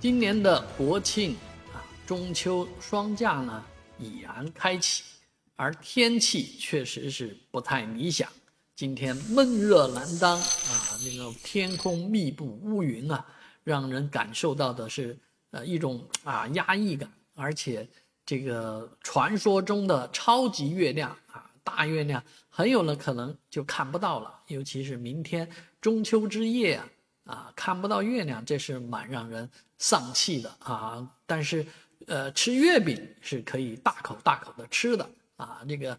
今年的国庆啊，中秋双假呢已然开启，而天气确实是不太理想。今天闷热难当啊，那个天空密布乌云啊，让人感受到的是呃一种啊压抑感，而且这个传说中的超级月亮啊大月亮很有了可能就看不到了，尤其是明天中秋之夜啊。啊，看不到月亮，这是蛮让人丧气的啊！但是，呃，吃月饼是可以大口大口的吃的啊。这个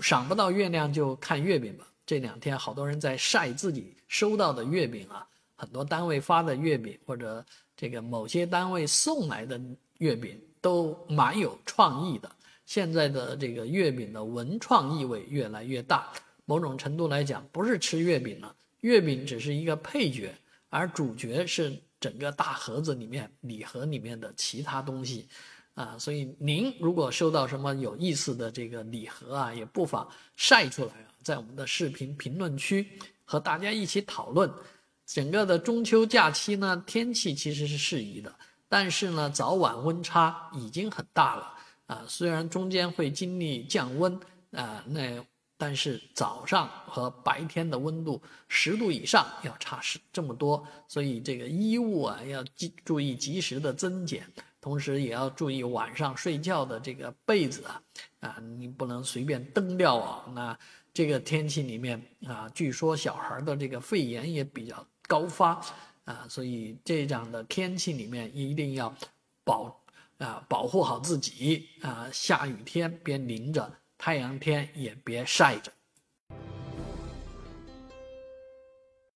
赏不到月亮就看月饼吧。这两天好多人在晒自己收到的月饼啊，很多单位发的月饼或者这个某些单位送来的月饼都蛮有创意的。现在的这个月饼的文创意味越来越大，某种程度来讲，不是吃月饼了，月饼只是一个配角。而主角是整个大盒子里面礼盒里面的其他东西，啊，所以您如果收到什么有意思的这个礼盒啊，也不妨晒出来啊，在我们的视频评论区和大家一起讨论。整个的中秋假期呢，天气其实是适宜的，但是呢，早晚温差已经很大了啊。虽然中间会经历降温啊，那。但是早上和白天的温度十度以上要差十这么多，所以这个衣物啊要及注意及时的增减，同时也要注意晚上睡觉的这个被子啊，啊你不能随便蹬掉啊。那这个天气里面啊，据说小孩的这个肺炎也比较高发啊，所以这样的天气里面一定要保啊保护好自己啊，下雨天别淋着。太阳天也别晒着。